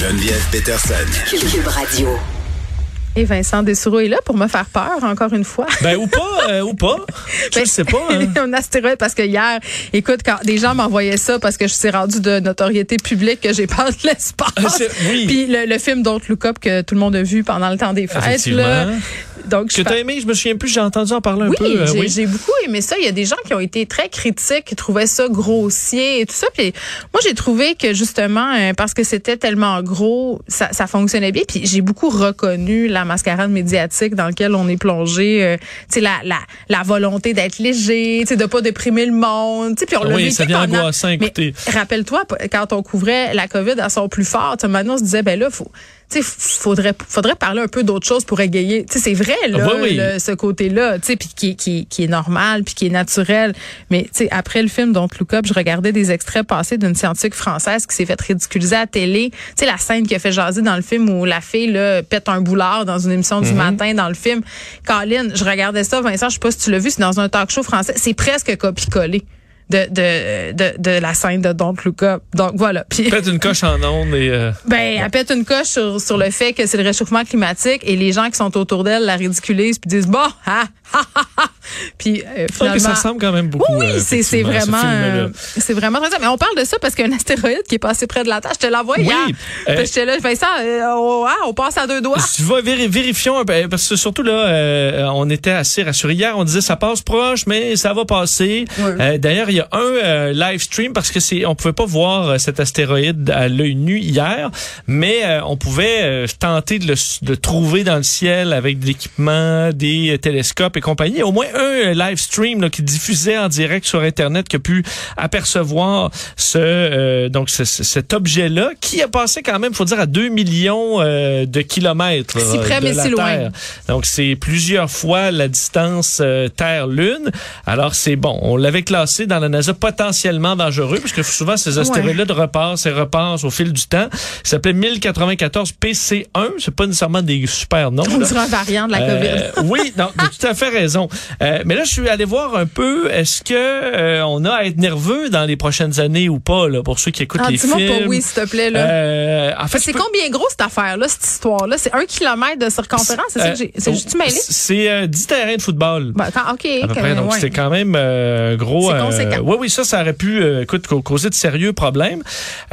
Geneviève Peterson. Cube Radio. Et Vincent Dessoureau est là pour me faire peur, encore une fois. Ben, ou pas, euh, ou pas. Je Ben, sais pas. hein. un astéroïde, parce que hier, écoute, quand des gens m'envoyaient ça parce que je suis rendu de notoriété publique que j'ai peur de l'espace. C'est- oui. Puis le, le film Don't Look Up que tout le monde a vu pendant le temps des fêtes. Là. Donc, Que t'as aimé, je me souviens plus, j'ai entendu en parler un oui, peu. euh, j'ai j'ai beaucoup aimé ça. Il y a des gens qui ont été très critiques, qui trouvaient ça grossier et tout ça. Puis moi, j'ai trouvé que justement, euh, parce que c'était tellement gros, ça, ça fonctionnait bien. Puis j'ai beaucoup reconnu la mascarade médiatique dans laquelle on est plongé. euh, tu sais, la, la, la volonté d'être léger, tu sais, de pas déprimer le monde. Puis on l'a Oui, ça devient pendant- angoissant, écoutez. Rappelle-toi, quand on couvrait la COVID à son plus fort, maintenant on se disait, ben là, faut, tu sais, faudrait, faudrait parler un peu d'autre chose pour égayer. Tu sais, c'est vrai, là, Oui, oui. le- ce côté-là, tu sais, puis qui, qui, qui est normal, puis qui est naturel. Mais tu sais, après le film Don't Look Up, je regardais des extraits passés d'une scientifique française qui s'est fait ridiculiser à la télé. Tu sais, la scène qui a fait jaser dans le film où la fille là, pète un boulard dans une émission Mhm. du matin dans le film. Colin, je regardais ça, Vincent, je sais pas si tu l'as vu, c'est dans un talk show français. C'est presque copie-collé. De, de, de, de la scène de Don't Look Up. Donc voilà. Puis, Faites une coche en ondes et. euh, ben, elle pète une coche sur, sur le fait que c'est le réchauffement climatique et les gens qui sont autour d'elle la ridiculisent puis disent bon, ah, ah, ah, ah. puis euh, ça ressemble quand même beaucoup. oui, euh, oui, c'est ce vraiment, euh, c'est vraiment très ça. Mais on parle de ça parce qu'il y a un astéroïde qui est passé près de la Terre. Je te l'envoie Oui, hier. euh, J'étais là, Vincent, euh, oh, ah, on passe à deux doigts. Tu vas véri- vérifions un peu, parce que surtout là, euh, on était assez rassurés. Hier, on disait ça passe proche, mais ça va passer. Euh, D'ailleurs, il y a un euh, live stream parce que c'est, on pouvait pas voir euh, cet astéroïde à l'œil nu hier, mais euh, on pouvait euh, tenter de le, de trouver dans le ciel avec de l'équipement, des euh, télescopes et compagnie. Au moins un live stream là, qui diffusait en direct sur Internet qui a pu apercevoir ce euh, donc ce- ce- cet objet-là qui a passé quand même, faut dire, à 2 millions euh, de kilomètres Si euh, près, de mais la si loin. Donc c'est plusieurs fois la distance euh, Terre-Lune. Alors c'est bon, on l'avait classé dans la NASA potentiellement dangereux parce que souvent ces astéroïdes-là repassent et repassent au fil du temps. Il s'appelait 1094 PC1, c'est pas nécessairement des super noms. On dirait un variant de la COVID. oui, non, tu as tout à fait raison. Euh, mais là, je suis allé voir un peu, est-ce que euh, on a à être nerveux dans les prochaines années ou pas, là, pour ceux qui écoutent Ah, les dis-moi films? pas oui, s'il te plaît, là. Euh, en fait, c'est peux- combien gros cette affaire-là, cette histoire-là? C'est un kilomètre de circonférence, c'est ça que j'ai. C'est Euh, juste mêlé? C'est euh, 10 terrains de football. Ben, quand- OK. À peu quand près. même, Donc, ouais. c'était quand même euh, gros. C'est conséquent. oui, oui, ça, ça aurait pu euh, écoute, ca- causer de sérieux problèmes.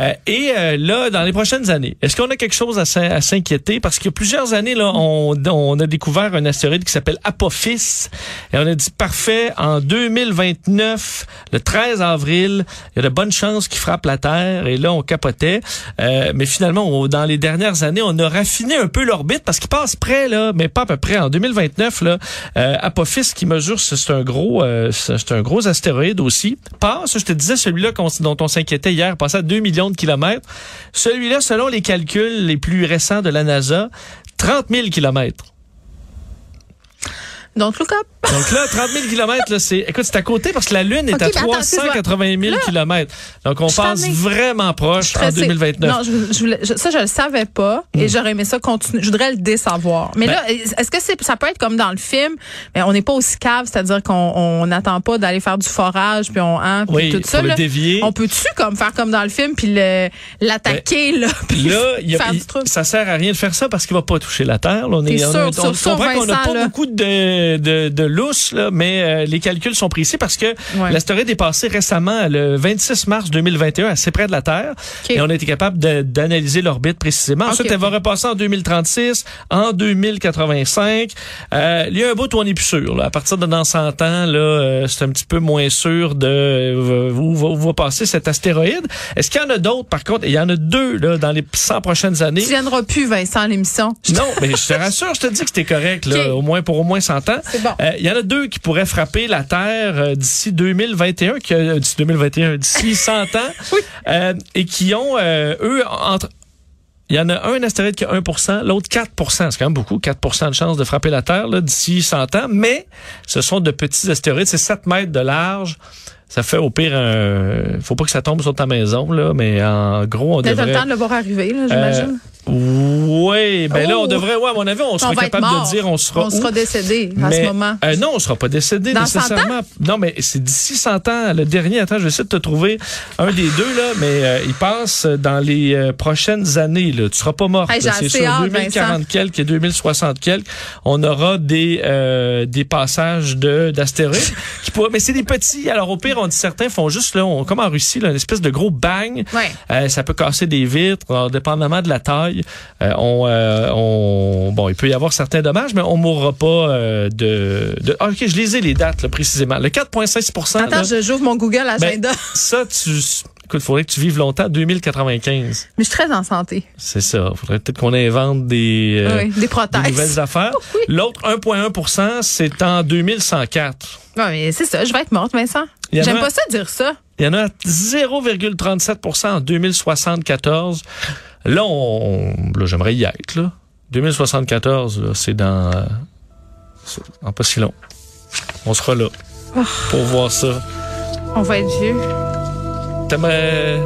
Euh, et euh, là, dans les prochaines années, est-ce qu'on a quelque chose à s'inquiéter? Parce qu'il y a plusieurs années, là, on, on a découvert un astéroïde qui s'appelle Apophis. Et on a dit, parfait, en 2029, le 13 avril, il y a de bonnes chances qu'il frappe la Terre. Et là, on capotait. Euh, mais finalement, dans les dernières années, on a raffiné un peu l'orbite parce qu'il passe près, là, mais pas à peu près. En 2029, là, euh, Apophis qui mesure, c'est un gros, euh, c'est un gros astéroïde aussi. Passe, je te disais, celui-là dont on s'inquiétait hier, passe à 2 millions de kilomètres. Celui-là, selon les calculs les plus récents de la NASA, 30 000 kilomètres. Donc, look up. Donc là, 30 000 kilomètres, là, c'est, écoute, c'est à côté parce que la Lune est à mais attends, excuse-moi. 380 000 Là, kilomètres. Donc on passe vraiment proche en Stressée. 2029. Non, je, je voulais- ça, je le savais pas et j'aurais aimé ça continuer. Je voudrais le désavoir. Mais Hmm. Ben- là, est-ce que c'est, ça peut être comme dans le film, mais on n'est pas aussi cave, c'est-à-dire qu'on on n'attend pas d'aller faire du forage puis on, hein, puis Oui, tout ça. le là. dévier. On peut-tu comme faire comme dans le film puis l'attaquer là, puis Là, il y a- faire du truc? ça sert à rien de faire ça parce qu'il va pas toucher la Terre. là. On est, T'es on, sûr, on, on comprend qu'on n'a pas là. beaucoup de, de, de lousse, là, mais euh, les calculs sont précis parce que Ouais. l'astéroïde est passé récemment le 26 mars 2021 assez près de la Terre et on a été capable d'analyser l'orbite précisément. Ensuite, OK, elle va repasser en 2036, en 2085. Euh, il y a un bout où on est plus sûr. Là. À partir de dans 100 ans, là, euh, c'est un petit peu moins sûr de euh, où, va, où va passer cet astéroïde. Est-ce qu'il y en a d'autres, par contre? Il y en a deux là, dans les 100 prochaines années. Tu viendras plus, Vincent, l'émission. Non, mais je te rassure, je te dis que c'était correct, là, au moins pour au moins 100 ans. Bon. Euh, Il y en a deux qui pourraient frapper la Terre euh, d'ici 2021, qui, euh, d'ici 2021, d'ici 100 ans, Oui. euh, et qui ont, eux, entre... Il y en a un astéroïde qui a 1% l'autre 4% C'est quand même beaucoup, 4% de chance de frapper la Terre d'ici 100 ans. Mais ce sont de petits astéroïdes, c'est 7 mètres de large. Ça fait au pire un... faut pas que ça tombe sur ta maison, là, mais en gros, on le devrait... temps de le voir arriver, là, j'imagine. Euh, Oui, ben là, on Oh. devrait, ouais, à mon avis, on sera va être capable de dire on sera On où? sera décédé à Mais, ce moment. euh, non, on sera pas décédé Dans 100 nécessairement. Non, mais c'est d'ici 100 ans. Le dernier, attends, je vais essayer de te trouver un des deux, là, mais euh, il passe dans les euh, prochaines années. Là. Tu seras pas mort. Hey, c'est sur hâte, 2040 quelques et 2060 quelques. On aura des, euh, des passages de d'astéroïdes. qui pourraient- mais c'est des petits. Alors, au pire, on dit certains font juste, là, on, comme en Russie, là, une espèce de gros bang. Ouais. Euh, ça peut casser des vitres, alors, dépendamment de la taille. Euh, on, euh, on, bon, il peut y avoir certains dommages, mais on mourra pas euh, de, de. Ah, ok, je lisais les dates là, précisément. Le 4,6 là, Attends, je- j'ouvre mon Google ben, Agenda. ça, tu, écoute, faudrait que tu vives longtemps, 2095. Mais je suis très en santé. C'est ça. Faudrait peut-être qu'on invente des, euh, oui, des des prothèses. nouvelles affaires. L'autre 1,1% c'est en 2104. Ouais, mais c'est ça, je vais être morte, Vincent. J'aime pas ça dire ça. Il y en a 0,37% en 2074. Là, on, là, j'aimerais y être, là. 2074, là, c'est dans, euh, dans pas si long. On sera là pour voir ça. On va être vieux. T'aimerais,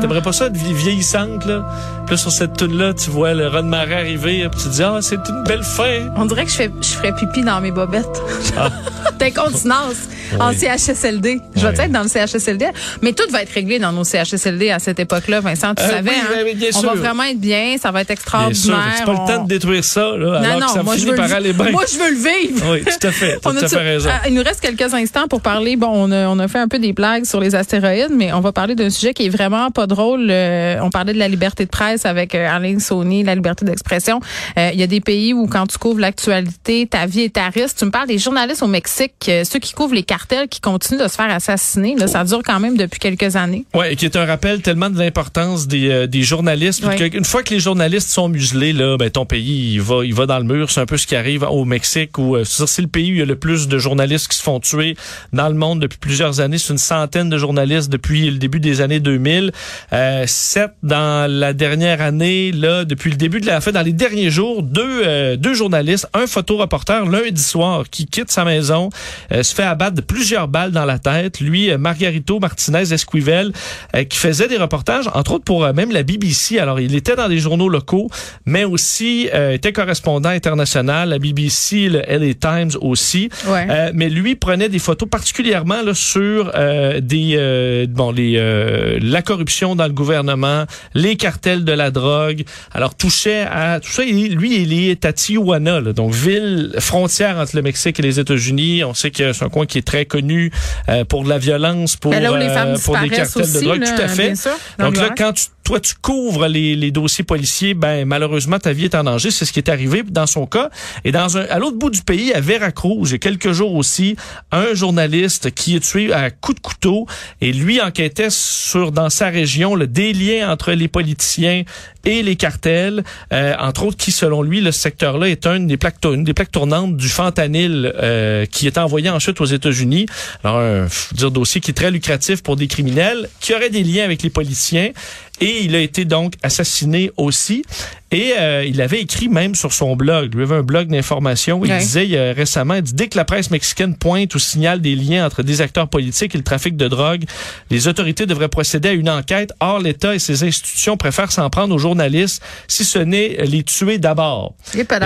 t'aimerais pas ça être vie- vieillissante, là? Puis sur cette tune-là, tu vois le de marée arriver, puis tu te dis, ah, c'est une belle fin. On dirait que je, fais, je ferais pipi dans mes bobettes. Ah. D'incontinence en. CHSLD. Je vais Oui. être dans le CHSLD. Mais tout va être réglé dans nos CHSLD à cette époque-là, Vincent. Tu Euh, savais, oui, hein? bien On va vraiment être bien. Ça va être extraordinaire. c'est pas le temps de détruire ça, là, alors Non, que non, ça moi je, finit veux par le... aller bien. moi, je veux le vivre. Oui, tout à fait. On tout a à fait raison. Ah, il nous reste quelques instants pour parler. Bon, on a, on a fait un peu des blagues sur les astéroïdes, mais on va parler d'un sujet qui est vraiment pas drôle. Euh, on parlait de la liberté de presse avec euh, Alain Sony, la liberté d'expression. Euh, Il y a des pays où quand tu couvres l'actualité, ta vie est à risque. Tu me parles des journalistes au Mexique, euh, ceux qui couvrent les cartels qui continuent de se faire assassiner. Là, ça dure quand même depuis quelques années. Ouais, qui est un rappel tellement de l'importance des, euh, des journalistes. Ouais. Une fois que les journalistes sont muselés, là, ben ton pays il va, il va dans le mur. C'est un peu ce qui arrive au Mexique où euh, c'est le pays où il y a le plus de journalistes qui se font tuer dans le monde depuis plusieurs années. C'est une centaine de journalistes depuis le début des années 2000. Euh, sept dans la dernière année, là, depuis le début de la fin, dans les derniers jours, deux, euh, deux journalistes, un photoreporter lundi soir qui quitte sa maison, euh, se fait abattre de plusieurs balles dans la tête. Lui, euh, Margarito Martinez Esquivel, euh, qui faisait des reportages, entre autres pour euh, même la BBC. Alors, il était dans des journaux locaux, mais aussi euh, était correspondant international, la BBC, le LA Times aussi. Ouais. Euh, mais lui prenait des photos particulièrement là, sur euh, des euh, bon les euh, la corruption dans le gouvernement, les cartels de la drogue. Alors touchait à tout ça. lui, il est à Tijuana, là, donc ville frontière entre le Mexique et les États-Unis. On sait que c'est un coin qui est très connu euh, pour de la violence, pour Ben là où les euh, pour des cartels aussi, de drogue. là, tout à fait. sûr, Donc là, quand tu, toi tu couvres les, les dossiers policiers, ben malheureusement ta vie est en danger. C'est ce qui est arrivé dans son cas. Et dans un, à l'autre bout du pays, à Veracruz, il y a quelques jours aussi, un journaliste qui est tué à coups de couteau et lui enquêtait sur dans sa région le des liens entre les politiciens et les cartels, euh, entre autres qui selon lui le secteur-là est une des plaques une des plaques tournantes du fentanyl euh, qui est envoyé ensuite aux États-Unis. Alors un dire dossier qui est très lucratif pour des criminels qui auraient des liens avec les politiciens et il a été donc assassiné aussi. Et euh, il avait écrit même sur son blog, lui avait un blog d'information où il Ouais. disait a récemment, il dit, dès que la presse mexicaine pointe ou signale des liens entre des acteurs politiques et le trafic de drogue, les autorités devraient procéder à une enquête. Or, l'État et ses institutions préfèrent s'en prendre aux journalistes, si ce n'est les tuer d'abord.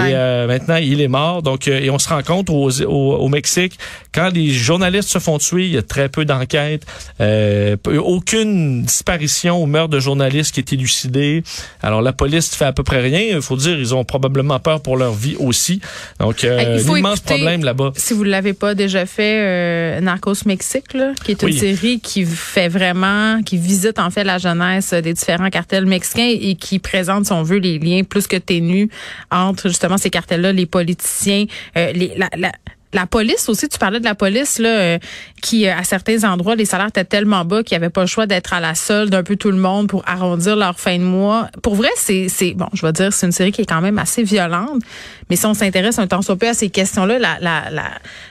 Et euh, maintenant, il est mort. Donc, euh, et on se rend compte au, au, au Mexique, quand les journalistes se font tuer, il y a très peu d'enquêtes, euh, aucune disparition ou meurtre de journalistes qui est élucidé. Alors, la police fait à peu près rien. Il faut dire, ils ont probablement peur pour leur vie aussi. Donc, euh, Hey, il un faut immense écouter- problème là-bas. si vous l'avez pas déjà fait, euh, Narcos Mexique, là, qui est une Oui. série qui fait vraiment, qui visite en fait la jeunesse des différents cartels mexicains et qui présente, si on veut, les liens plus que ténus entre justement ces cartels-là, les politiciens, euh, les, la, la, la police aussi, tu parlais de la police là, euh, qui euh, à certains endroits les salaires étaient tellement bas qu'ils n'avaient pas le choix d'être à la solde d'un peu tout le monde pour arrondir leur fin de mois. Pour vrai, c'est c'est bon, je vais dire c'est une série qui est quand même assez violente, mais si on s'intéresse un temps soit peu à ces questions-là, la, la, la,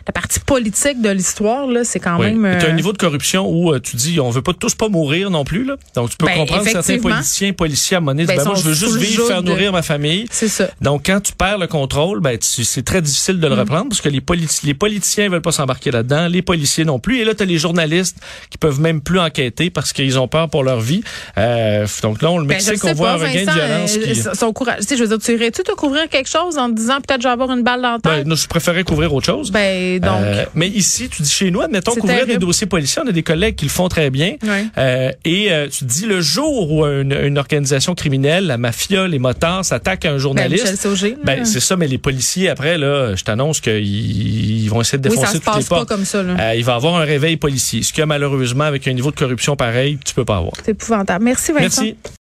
la partie politique de l'histoire là, c'est quand Oui. même Tu as un euh, niveau de corruption où euh, tu dis on veut pas tous pas mourir non plus là. Donc tu peux Ben, comprendre certains politiciens, policiers à donné, Ben, ben, moi je veux juste vivre, faire de- nourrir ma famille. c'est ça. Donc, quand tu perds le contrôle, ben, c'est très difficile de le reprendre parce que les, politi- les politiciens veulent pas s'embarquer là-dedans, les policiers non plus. Et là, tu as les journalistes qui peuvent même plus enquêter parce qu'ils ont peur pour leur vie. Euh, donc là, on le Ben, Mexique, sais on voit pas, un regain de violence. euh, qui- son courage. Tu sais, je veux dire, tu irais-tu te couvrir quelque chose en te disant peut-être je vais avoir une balle dans la Ben, tête? non, je préférais couvrir autre chose. Ben, donc. Euh, mais ici, tu dis chez nous, admettons, couvrir des dossiers policiers, on a des collègues qui le font très bien. Ouais. Euh, et tu te dis, le jour où une, une organisation criminelle, la mafia, les motards, s'attaquent à un Ben, journaliste, ben, c'est ça, mais les policiers, après, là, je t'annonce qu'ils ils vont essayer de oui, défoncer ça se toutes les passe pas portes. comme ça. là. Il va avoir un réveil policier. Ce que malheureusement, avec un niveau de corruption pareil, tu peux pas avoir. C'est épouvantable. Merci, Vincent. Merci.